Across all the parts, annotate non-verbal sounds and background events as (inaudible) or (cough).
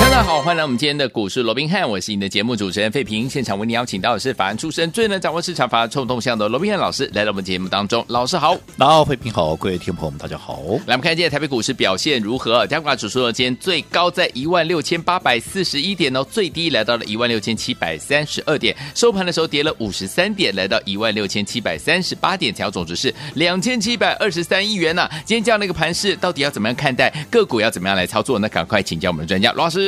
大家好，欢迎来我们今天的股市罗宾汉，我是你的节目主持人费平。现场为你邀请到的是法案出身、最能掌握市场法案冲动向的罗宾汉老师，来到我们节目当中。老师好，大家好，费平好，各位听众朋友们，大家好。来，我们看今天台北股市表现如何？加权指数呢，今天最高在一万六千八百四十一点哦，最低来到了一万六千七百三十二点，收盘的时候跌了五十三点，来到一万六千七百三十八点，成交总值是两千七百二十三亿元呐、啊。今天这样的一个盘势，到底要怎么样看待？个股要怎么样来操作？那赶快请教我们的专家罗老师。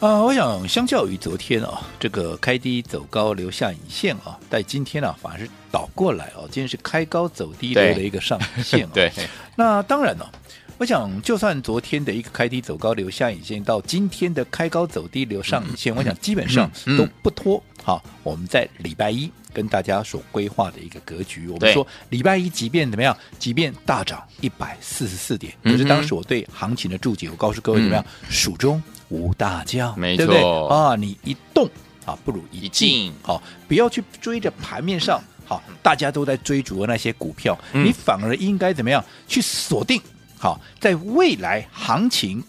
啊、呃，我想相较于昨天啊，这个开低走高留下影线啊，在今天呢、啊、反而是倒过来哦、啊，今天是开高走低留的一个上影线、啊。对，那当然了、啊，我想就算昨天的一个开低走高留下影线，到今天的开高走低留上影线，嗯、我想基本上都不脱。好，我们在礼拜一跟大家所规划的一个格局，我们说礼拜一即便怎么样，即便大涨一百四十四点，可是当时我对行情的注解，我告诉各位怎么样，蜀、嗯、中。无大将，没错，对不对啊？你一动啊，不如一静。好，不要去追着盘面上好，大家都在追逐的那些股票，嗯、你反而应该怎么样去锁定？好，在未来行情好。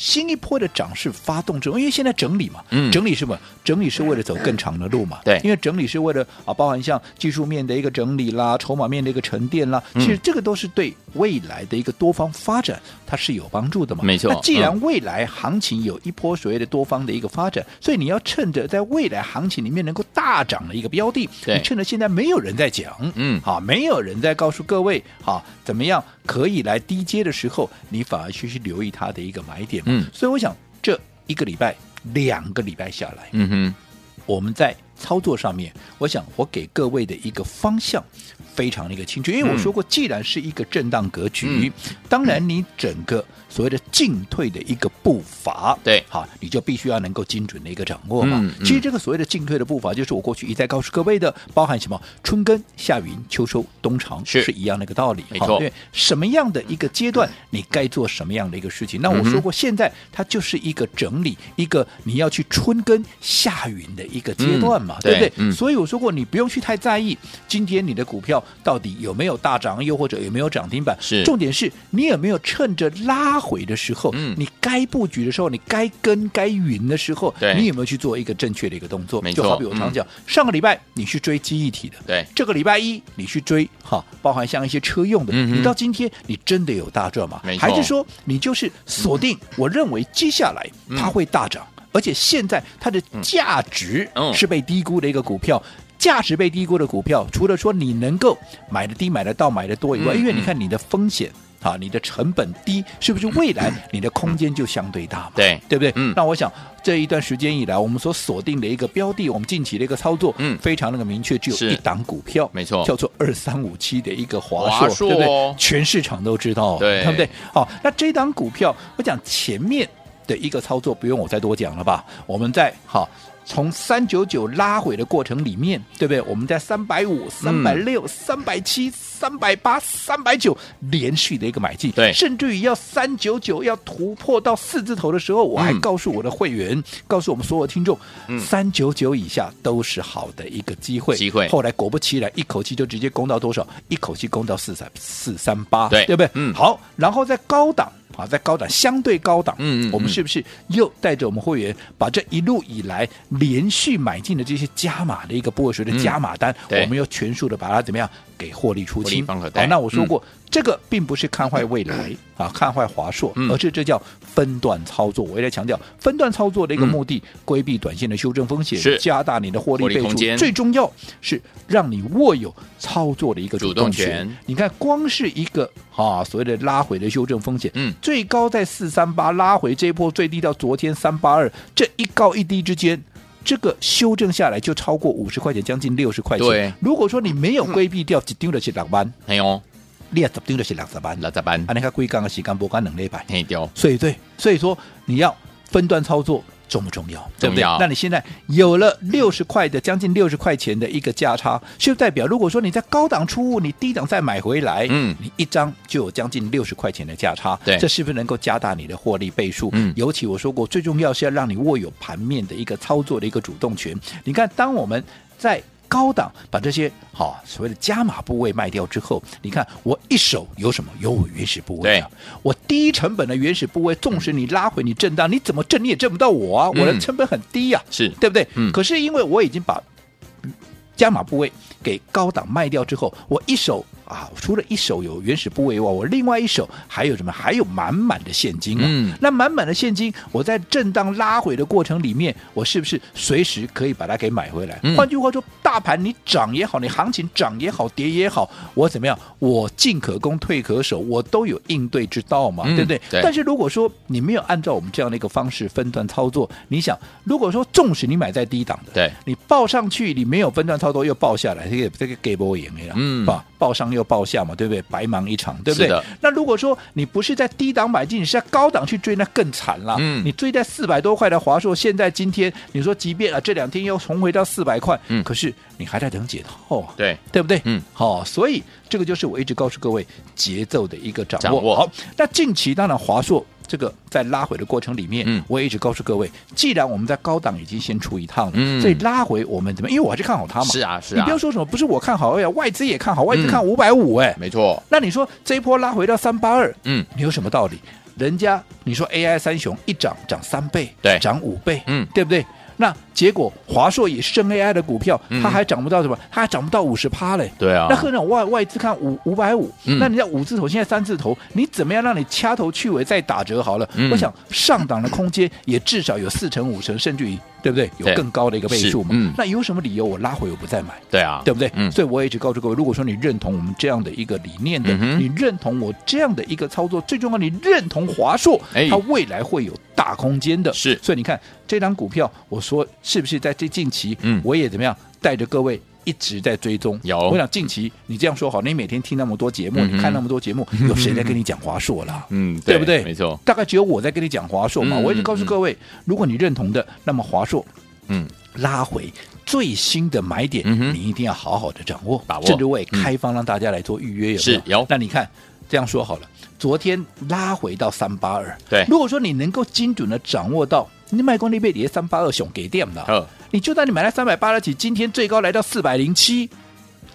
新一波的涨势发动之后，因为现在整理嘛，嗯、整理什么？整理是为了走更长的路嘛。对，因为整理是为了啊，包含像技术面的一个整理啦，筹码面的一个沉淀啦，嗯、其实这个都是对未来的一个多方发展它是有帮助的嘛。没错。那既然未来行情有一波所谓的多方的一个发展，嗯、所以你要趁着在未来行情里面能够大涨的一个标的，对你趁着现在没有人在讲，嗯，好，没有人在告诉各位，好，怎么样可以来低阶的时候，你反而去去留意它的一个买点。嗯，所以我想这一个礼拜、两个礼拜下来，嗯哼，我们在操作上面，我想我给各位的一个方向非常的一个清楚，因为我说过，既然是一个震荡格局，嗯、当然你整个。所谓的进退的一个步伐，对，好，你就必须要能够精准的一个掌握嘛。嗯嗯、其实这个所谓的进退的步伐，就是我过去一再告诉各位的，包含什么春耕、夏耘、秋收、冬藏，是是一样的一个道理。没错，对，什么样的一个阶段，你该做什么样的一个事情？那我说过，现在它就是一个整理，一个你要去春耕、夏耘的一个阶段嘛，嗯、对不对？嗯、所以我说过，你不用去太在意今天你的股票到底有没有大涨，又或者有没有涨停板。是，重点是你有没有趁着拉。回的时候，嗯，你该布局的时候，你该跟该云的时候，对，你有没有去做一个正确的一个动作？就好比我常讲，上个礼拜你去追记忆体的，对，这个礼拜一你去追哈，包含像一些车用的，你到今天你真的有大赚吗？还是说你就是锁定？我认为接下来它会大涨，而且现在它的价值是被低估的一个股票，价值被低估的股票，除了说你能够买的低、买的到、买的多以外，因为你看你的风险。啊，你的成本低，是不是未来你的空间就相对大嘛？对，对不对？嗯。那我想这一段时间以来，我们所锁定的一个标的，我们近期的一个操作，嗯，非常那个明确，只有一档股票，没错，叫做二三五七的一个华硕，对不对？全市场都知道，对，对不对？好，那这档股票，我讲前面的一个操作，不用我再多讲了吧？我们在好。从三九九拉回的过程里面，对不对？我们在三百五、三百六、三百七、三百八、三百九连续的一个买进，对，甚至于要三九九要突破到四字头的时候，我还告诉我的会员，嗯、告诉我们所有听众，三九九以下都是好的一个机会。机会。后来果不其然，一口气就直接攻到多少？一口气攻到四三四三八，对，对不对？嗯。好，然后在高档。啊，在高档相对高档，嗯，嗯嗯，我们是不是又带着我们会员把这一路以来连续买进的这些加码的一个波水的加码单，嗯、我们又全数的把它怎么样给获利出清？好，那我说过。嗯这个并不是看坏未来啊，看坏华硕，而是这叫分段操作。我也在强调分段操作的一个目的，规避短线的修正风险，加大你的获利倍数。最重要是让你握有操作的一个主动权。你看，光是一个啊所谓的拉回的修正风险，嗯，最高在四三八，拉回这一波最低到昨天三八二，这一高一低之间，这个修正下来就超过五十块钱，将近六十块钱。对，如果说你没有规避掉，只丢了是两万，没有。你也只丢的是两十万，六十万，啊，你看贵杠的时间波干能力排，所以对，所以说你要分段操作，重不重要？对不对重要？那你现在有了六十块的将近六十块钱的一个价差，是不代表如果说你在高档出货，你低档再买回来，嗯你一张就有将近六十块钱的价差，对这是不是能够加大你的获利倍数？嗯尤其我说过，最重要是要让你握有盘面的一个操作的一个主动权。你看，当我们在高档把这些好、哦、所谓的加码部位卖掉之后，你看我一手有什么？有我原始部位啊！我低成本的原始部位，纵使你拉回你震荡，你怎么震你也震不到我啊！嗯、我的成本很低呀、啊，是对不对？嗯。可是因为我已经把加码部位给高档卖掉之后，我一手。啊，除了一手有原始部位外，我另外一手还有什么？还有满满的现金啊！嗯，那满满的现金，我在震荡拉回的过程里面，我是不是随时可以把它给买回来？嗯、换句话说，大盘你涨也好，你行情涨也好，跌也好，我怎么样？我进可攻，退可守，我都有应对之道嘛，嗯、对不对？对。但是如果说你没有按照我们这样的一个方式分段操作，你想，如果说纵使你买在低档的，对，你报上去，你没有分段操作又报下来，这个这个给不赢的啦，嗯，吧，报上又报下嘛，对不对？白忙一场，对不对？那如果说你不是在低档买进，你是在高档去追，那更惨了。嗯，你追在四百多块的华硕，现在今天你说，即便啊这两天又重回到四百块，嗯，可是你还在等解套啊，对对不对？嗯，好、哦，所以这个就是我一直告诉各位节奏的一个掌握。掌握好，那近期当然华硕。这个在拉回的过程里面，嗯，我也一直告诉各位，既然我们在高档已经先出一趟了，嗯，所以拉回我们怎么？因为我还是看好它嘛，是啊，是啊，你不要说什么不是我看好，哎呀，外资也看好，外资看五百五，哎，没错。那你说这一波拉回到三八二，嗯，你有什么道理？人家你说 AI 三雄一涨涨三倍，对，涨五倍，嗯，对不对？那结果华硕也是升 AI 的股票，嗯、它还涨不到什么？它还涨不到五十趴嘞。对啊。那和那外外资看五五百五，嗯、那人家五字头现在三字头，你怎么样让你掐头去尾再打折好了？嗯、我想上档的空间也至少有四成五成，甚至于对不对？有更高的一个倍数嘛。嗯、那有什么理由我拉回我不再买？对啊，对不对？嗯、所以我也一直告诉各位，如果说你认同我们这样的一个理念的，嗯、你认同我这样的一个操作，最重要你认同华硕，哎、它未来会有大空间的。是，所以你看这张股票，我说是不是在这近期，嗯，我也怎么样带着各位一直在追踪。有，我想近期你这样说好，你每天听那么多节目，嗯、你看那么多节目，有谁在跟你讲华硕了？嗯，对不对？没错，大概只有我在跟你讲华硕嘛。嗯、我一直告诉各位，如果你认同的，那么华硕，嗯，拉回最新的买点，嗯、你一定要好好的掌握，把握。甚至我也开放让大家来做预约，有没有？是有。那你看这样说好了，昨天拉回到三八二，对。如果说你能够精准的掌握到，你卖光那边也三八二熊给点的，你就算你买了三百八十几，今天最高来到四百零七，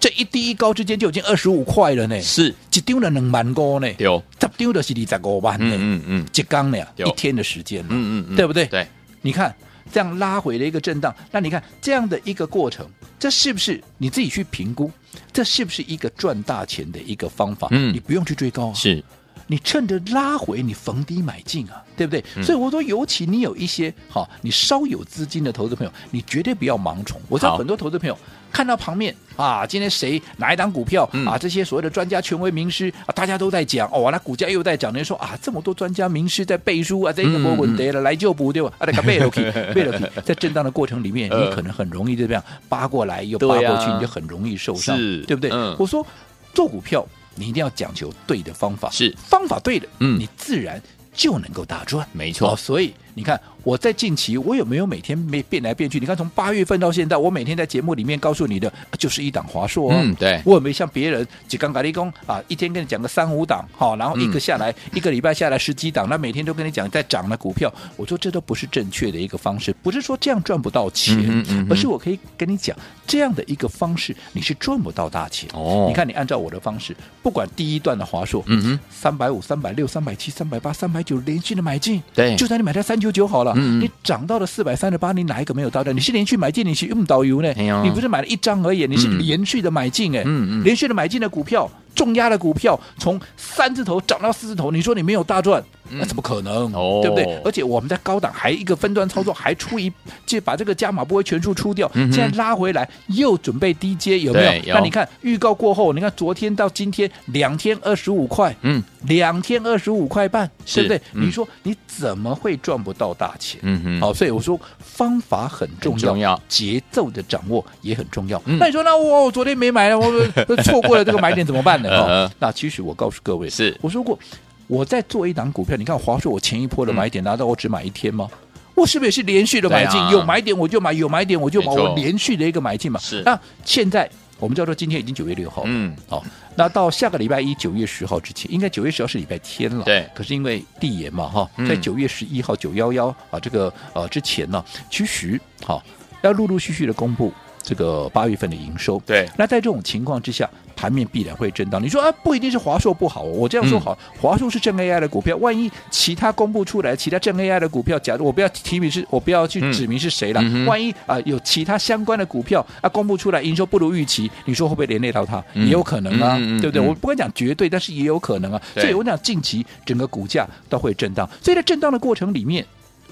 这一低一高之间就已经二十五块了呢。是，一丢了两万多呢，有，十丢的是二十五万呢，嗯嗯，一缸呢，一天的时间，嗯嗯，对不对？对，你看这样拉回了一个震荡，那你看这样的一个过程，这是不是你自己去评估？这是不是一个赚大钱的一个方法？嗯，你不用去追高啊，是。你趁着拉回，你逢低买进啊，对不对？嗯、所以我说，尤其你有一些好，你稍有资金的投资朋友，你绝对不要盲从。我知道很多投资朋友看到旁边啊，今天谁哪一档股票、嗯、啊，这些所谓的专家、权威、名师啊，大家都在讲哦，那股价又在涨，人说啊，这么多专家名师在背书啊，这个没问题了，来就补对吧？(laughs) 啊，那个背了去，背了去，(laughs) 在震荡的过程里面，你可能很容易就这样扒过来又扒过去，啊、你就很容易受伤，是对不对？嗯、我说做股票。你一定要讲求对的方法，是。方法对了，嗯，你自然就能够大赚，没错。哦，所以你看我在近期，我有没有每天没变来变去？你看从八月份到现在，我每天在节目里面告诉你的就是一档华硕哦，嗯，对，我有没有像别人就刚咖喱工啊，一天跟你讲个三五档，好，然后一个下来、嗯、一个礼拜下来十几档，那每天都跟你讲在涨的股票，我说这都不是正确的一个方式，不是说这样赚不到钱，嗯嗯、而是我可以跟你讲这样的一个方式，你是赚不到大钱。哦。你看你按照我的方式，不管第一段的华硕，嗯哼，三百五、三百六、三百七、三百八、三百九连续的买进，对，就算你买在三九九好了，嗯、你涨到了四百三十八，你哪一个没有到的？你是连续买进，你是用导游呢？哎、你不是买了一张而已，你是连续的买进哎，连续的买进的股票，重压的股票，从三字头涨到四字头，你说你没有大赚？那怎么可能？哦，对不对？而且我们在高档还一个分段操作，还出一就把这个加码部位全数出掉，嗯、现在拉回来又准备低接，有没有？有那你看预告过后，你看昨天到今天两天二十五块，嗯，两天二十五块半，对不对？嗯、你说你怎么会赚不到大钱？嗯嗯，好，所以我说方法很重要，节奏的掌握也很重要。嗯、那你说，那我我昨天没买了，我 (laughs) 错过了这个买点怎么办呢？呃、那其实我告诉各位，是我说过。我在做一档股票，你看华硕，我前一波的买点，拿到我只买一天吗？我是不是也是连续的买进？啊、有买点我就买，有买点我就买，我连续的一个买进嘛。是。那现在我们叫做今天已经九月六号，嗯，好、哦，那到下个礼拜一九月十号之前，应该九月十号是礼拜天了。对。可是因为递延嘛，哈、哦，在九月十一号九幺幺啊这个呃之前呢，其实好、哦、要陆陆续续的公布。这个八月份的营收，对，那在这种情况之下，盘面必然会震荡。你说啊，不一定是华硕不好，我这样说好，嗯、华硕是正 AI 的股票，万一其他公布出来，其他正 AI 的股票，假如我不要提名是，我不要去指明是谁了，嗯、万一啊、呃、有其他相关的股票啊公布出来，营收不如预期，你说会不会连累到它？嗯、也有可能啊，嗯、对不对？嗯、我不敢讲绝对，但是也有可能啊。所以我讲近期整个股价都会震荡，所以在震荡的过程里面。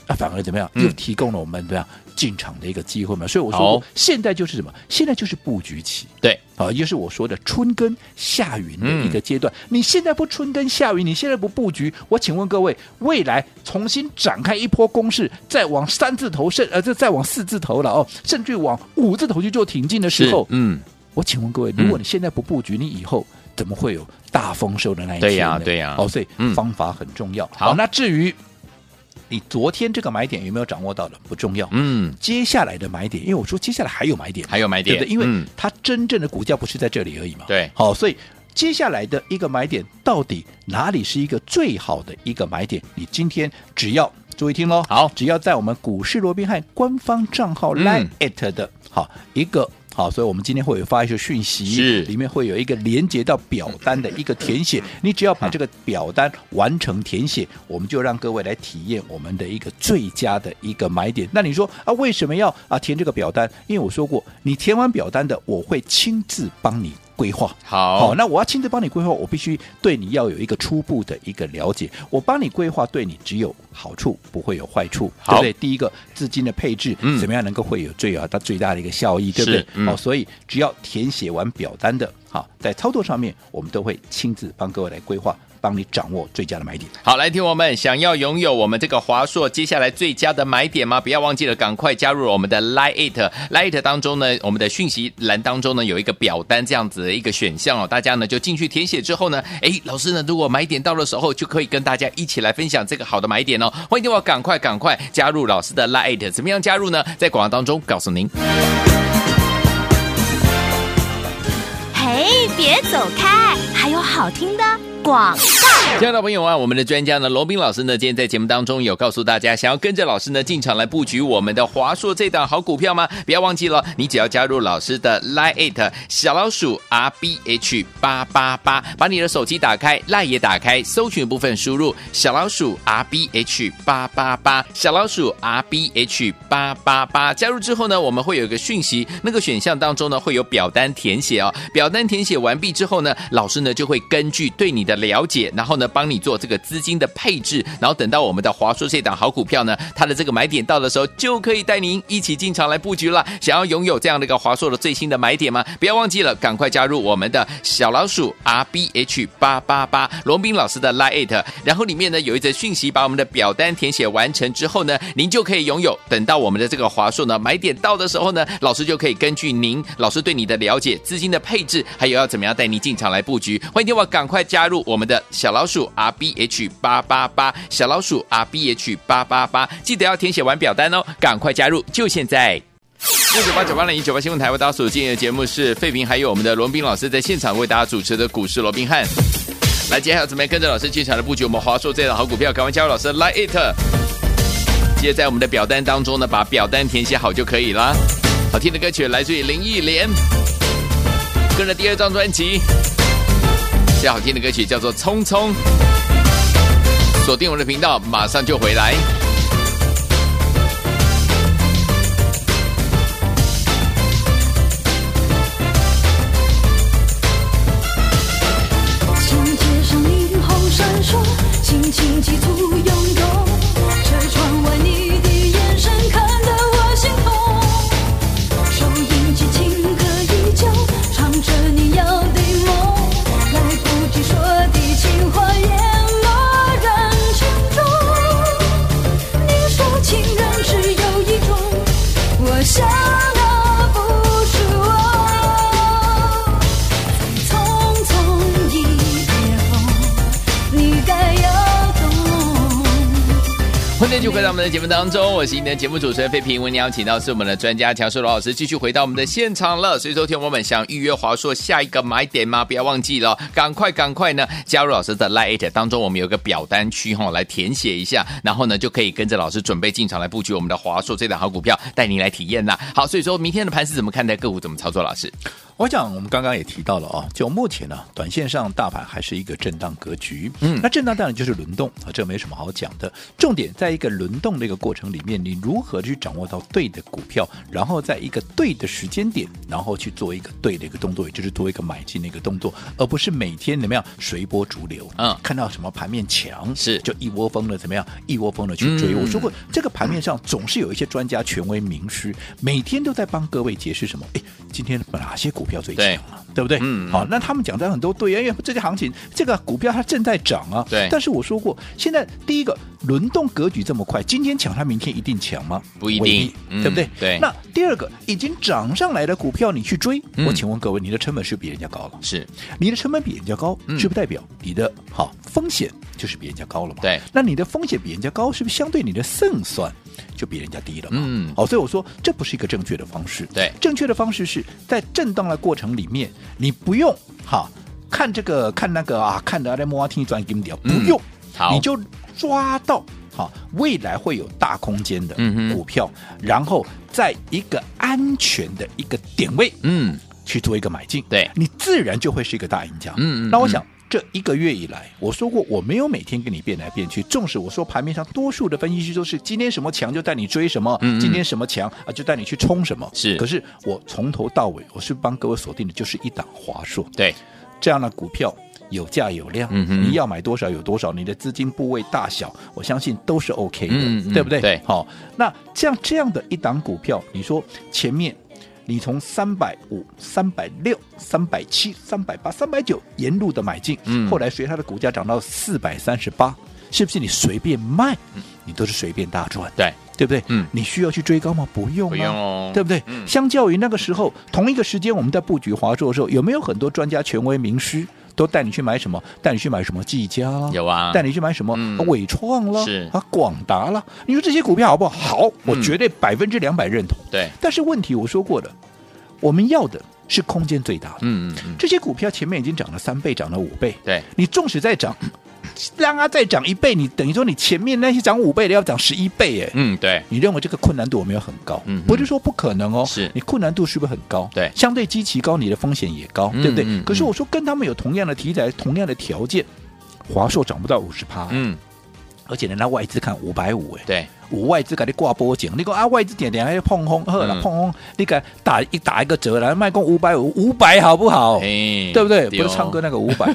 啊，反而怎么样？又提供了我们怎么样进场的一个机会嘛？所以我说，现在就是什么？现在就是布局期。对，啊，也就是我说的春耕夏耘的一个阶段。嗯、你现在不春耕夏耘，你现在不布局，我请问各位，未来重新展开一波攻势，再往三字头甚，呃，这再往四字头了哦，甚至往五字头去做挺进的时候，嗯，我请问各位，如果你现在不布局，你以后怎么会有大丰收的那一天？对呀、啊，对呀、啊。哦，所以方法很重要。嗯、好，那至于。你昨天这个买点有没有掌握到的？不重要，嗯，接下来的买点，因为我说接下来还有买点，还有买点，对不对？因为它真正的股价不是在这里而已嘛，对，好，所以接下来的一个买点到底哪里是一个最好的一个买点？你今天只要注意听喽，好，只要在我们股市罗宾汉官方账号 line at 的，好一个。好，所以我们今天会有发一些讯息，是里面会有一个连接到表单的一个填写，你只要把这个表单完成填写，我们就让各位来体验我们的一个最佳的一个买点。那你说啊，为什么要啊填这个表单？因为我说过，你填完表单的，我会亲自帮你。规划好，好，那我要亲自帮你规划，我必须对你要有一个初步的一个了解。我帮你规划，对你只有好处，不会有坏处，对不对？第一个资金的配置，嗯，怎么样能够会有最大最大的一个效益，对不对？嗯、好，所以只要填写完表单的，好，在操作上面，我们都会亲自帮各位来规划。帮你掌握最佳的买点。好，来听我们想要拥有我们这个华硕接下来最佳的买点吗？不要忘记了，赶快加入我们的 Lite Lite 当中呢，我们的讯息栏当中呢有一个表单这样子的一个选项哦，大家呢就进去填写之后呢，哎，老师呢如果买点到的时候，就可以跟大家一起来分享这个好的买点哦。欢迎我赶快赶快加入老师的 Lite，怎么样加入呢？在广告当中告诉您。嘿，别走开，还有好听的。广告，亲爱的朋友啊，我们的专家呢，罗宾老师呢，今天在节目当中有告诉大家，想要跟着老师呢进场来布局我们的华硕这档好股票吗？不要忘记了，你只要加入老师的 Line 小老鼠 R B H 八八八，把你的手机打开，Lie 也打开，搜寻部分输入小老鼠 R B H 八八八，小老鼠 R B H 八八八，加入之后呢，我们会有一个讯息，那个选项当中呢会有表单填写哦，表单填写完毕之后呢，老师呢就会根据对你的了解，然后呢，帮你做这个资金的配置，然后等到我们的华硕这档好股票呢，它的这个买点到的时候，就可以带您一起进场来布局了。想要拥有这样的一个华硕的最新的买点吗？不要忘记了，赶快加入我们的小老鼠 R B H 八八八罗宾老师的 Line，然后里面呢有一则讯息，把我们的表单填写完成之后呢，您就可以拥有。等到我们的这个华硕呢买点到的时候呢，老师就可以根据您老师对你的了解、资金的配置，还有要怎么样带你进场来布局，欢迎电话赶快加入。我们的小老鼠 R B H 八八八，小老鼠 R B H 八八八，记得要填写完表单哦，赶快加入，就现在！六九八九八零一九八新闻台为大家所进的节目是费平，还有我们的罗宾老师在现场为大家主持的股市罗宾汉。来，接下来怎么样跟着老师进场的布局我们华硕这档好股票？赶快加入老师来 it，接在我们的表单当中呢，把表单填写好就可以了。好听的歌曲来自于林忆莲，跟着第二张专辑。比较好听的歌曲叫做《匆匆》，锁定我的频道，马上就回来。我们的节目当中，我是您的节目主持人费平。为您邀请到是我们的专家强势罗老师，继续回到我们的现场了。所以说，听我们想预约华硕下一个买点吗？不要忘记了，赶快赶快呢加入老师的 Lite 当中，我们有个表单区哈，来填写一下，然后呢就可以跟着老师准备进场来布局我们的华硕这档好股票，带您来体验啦。好，所以说明天的盘是怎么看待？个股怎么操作？老师？我想我们刚刚也提到了啊，就目前呢，短线上大盘还是一个震荡格局。嗯，那震荡当然就是轮动啊，这没什么好讲的。重点在一个轮动的一个过程里面，你如何去掌握到对的股票，然后在一个对的时间点，然后去做一个对的一个动作，也就是做一个买进的一个动作，而不是每天怎么样随波逐流。嗯，看到什么盘面强是就一窝蜂的怎么样，一窝蜂的去追。嗯、我说过，这个盘面上总是有一些专家、权威、名师，每天都在帮各位解释什么？哎，今天哪些股票最强啊？对不对？嗯，好，那他们讲的很多对呀，因为这些行情，这个股票它正在涨啊。对。但是我说过，现在第一个轮动格局这么快，今天抢它，明天一定抢吗？不一定，嗯、对不对？对。那第二个，已经涨上来的股票，你去追，嗯、我请问各位，你的成本是比人家高了？是。你的成本比人家高，是不代表你的好风险就是比人家高了嘛？对。那你的风险比人家高，是不是相对你的胜算就比人家低了嘛？嗯。好，所以我说这不是一个正确的方式。对。正确的方式是在震荡的过程里面，你不用。哈，看这个看那个啊，看的在摩天转金条，不用，嗯、好，你就抓到好未来会有大空间的股票，嗯、然后在一个安全的一个点位，嗯，去做一个买进，对，你自然就会是一个大赢家。嗯嗯，那我想、嗯、这一个月以来，我说过我没有每天跟你变来变去，纵使我说盘面上多数的分析师都是今天什么强就带你追什么，嗯嗯。今天什么强啊就带你去冲什么，是，可是我从头到尾我是帮各位锁定的就是一档华硕，对。这样的股票有价有量，嗯、你要买多少有多少，你的资金部位大小，我相信都是 OK 的，对不对？对，好，那像这样的一档股票，你说前面你从三百五、三百六、三百七、三百八、三百九沿路的买进，嗯，后来随它的股价涨到四百三十八，是不是你随便卖，你都是随便大赚？对。对不对？嗯，你需要去追高吗？不用，不用哦，对不对？嗯，相较于那个时候，同一个时间我们在布局华硕的时候，有没有很多专家、权威、名师都带你去买什么？带你去买什么？技嘉有啊，带你去买什么？嗯，纬创了，是啊，广达了。你说这些股票好不好？好，我绝对百分之两百认同。对，但是问题我说过的，我们要的是空间最大的。嗯嗯嗯，这些股票前面已经涨了三倍，涨了五倍。对，你纵使再涨。让它再涨一倍，你等于说你前面那些涨五倍的要涨十一倍，哎，嗯，对，你认为这个困难度有没有很高？嗯，不是说不可能哦，是你困难度是不是很高？对，相对基期高，你的风险也高，嗯、对不对？嗯、可是我说跟他们有同样的题材、同样的条件，华硕涨不到五十趴，嗯。而且人家外资看五百五，哎，对，五外资给你挂波景，你讲啊外资点点还要碰空，呵了碰空，你给打一打一个折来卖空五百五，五百好不好？哎，对不对？不是唱歌那个 (laughs) 五百，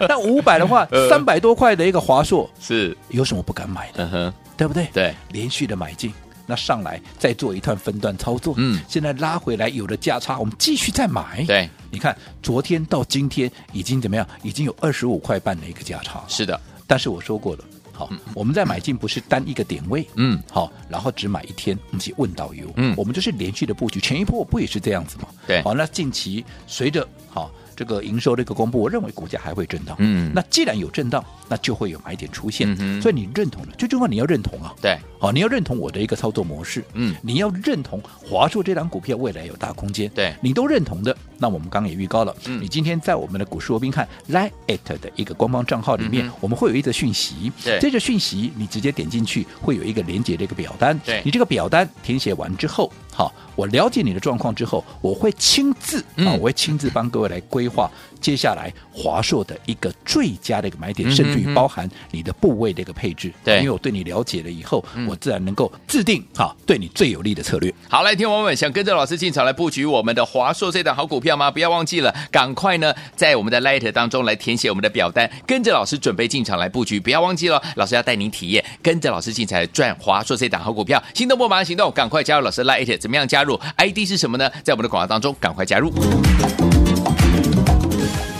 那五百的话，(laughs) 三百多块的一个华硕是有什么不敢买的？对不对？对，连续的买进，那上来再做一段分段操作，嗯，现在拉回来有了价差，我们继续再买。对，你看昨天到今天已经怎么样？已经有二十五块半的一个价差。是的，但是我说过了。好，我们在买进不是单一个点位，嗯，好，然后只买一天，我们去问导游，嗯，我们就是连续的布局，前一波不也是这样子吗？对，好，那近期随着好。这个营收的一个公布，我认为股价还会震荡。嗯，那既然有震荡，那就会有买点出现。嗯，所以你认同了，最重要你要认同啊。对，好，你要认同我的一个操作模式。嗯，你要认同华硕这档股票未来有大空间。对，你都认同的，那我们刚刚也预告了。嗯，你今天在我们的股市罗宾汉 Line@ 的一个官方账号里面，我们会有一则讯息。对，这个讯息你直接点进去，会有一个连接的一个表单。对，你这个表单填写完之后，好，我了解你的状况之后，我会亲自啊，我会亲自帮各位来规划。(laughs) 接下来华硕的一个最佳的一个买点，甚至于包含你的部位的一个配置，对，因为我对你了解了以后，嗯、我自然能够制定好对你最有利的策略。好，来，听众朋友们，想跟着老师进场来布局我们的华硕这档好股票吗？不要忘记了，赶快呢，在我们的 Light 当中来填写我们的表单，跟着老师准备进场来布局。不要忘记了，老师要带您体验，跟着老师进场来赚华硕这档好股票。心动不马上行动，赶快加入老师 Light，怎么样加入？ID 是什么呢？在我们的广告当中，赶快加入。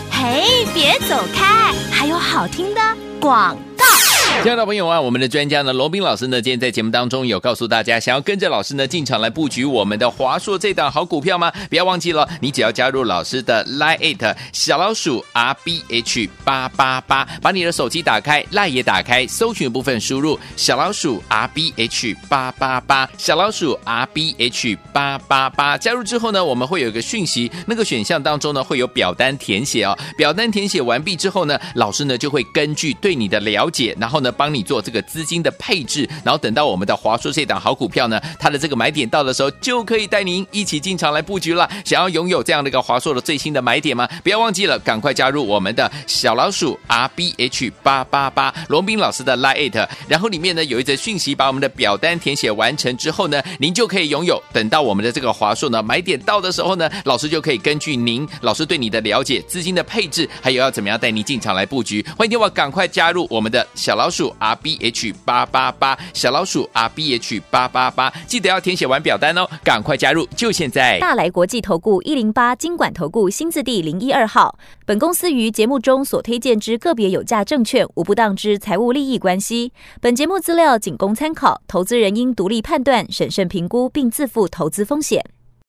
嘿，别走开！还有好听的广告。亲爱的朋友啊，我们的专家呢，罗宾老师呢，今天在节目当中有告诉大家，想要跟着老师呢进场来布局我们的华硕这档好股票吗？不要忘记了，你只要加入老师的 Line 小老鼠 R B H 八八八，把你的手机打开，lie 也打开，搜寻部分输入小老鼠 R B H 八八八，小老鼠 R B H 八八八，加入之后呢，我们会有一个讯息，那个选项当中呢会有表单填写哦，表单填写完毕之后呢，老师呢就会根据对你的了解，然后呢。帮你做这个资金的配置，然后等到我们的华硕这档好股票呢，它的这个买点到的时候，就可以带您一起进场来布局了。想要拥有这样的一个华硕的最新的买点吗？不要忘记了，赶快加入我们的小老鼠 R B H 八八八罗宾老师的 Line，然后里面呢有一则讯息，把我们的表单填写完成之后呢，您就可以拥有。等到我们的这个华硕呢买点到的时候呢，老师就可以根据您老师对你的了解、资金的配置，还有要怎么样带你进场来布局。欢迎电话赶快加入我们的小老鼠。R B H 八八八小老鼠 R B H 八八八，记得要填写完表单哦，赶快加入，就现在！大来国际投顾一零八金管投顾新字第零一二号，本公司于节目中所推荐之个别有价证券无不当之财务利益关系，本节目资料仅供参考，投资人应独立判断、审慎评估，并自负投资风险。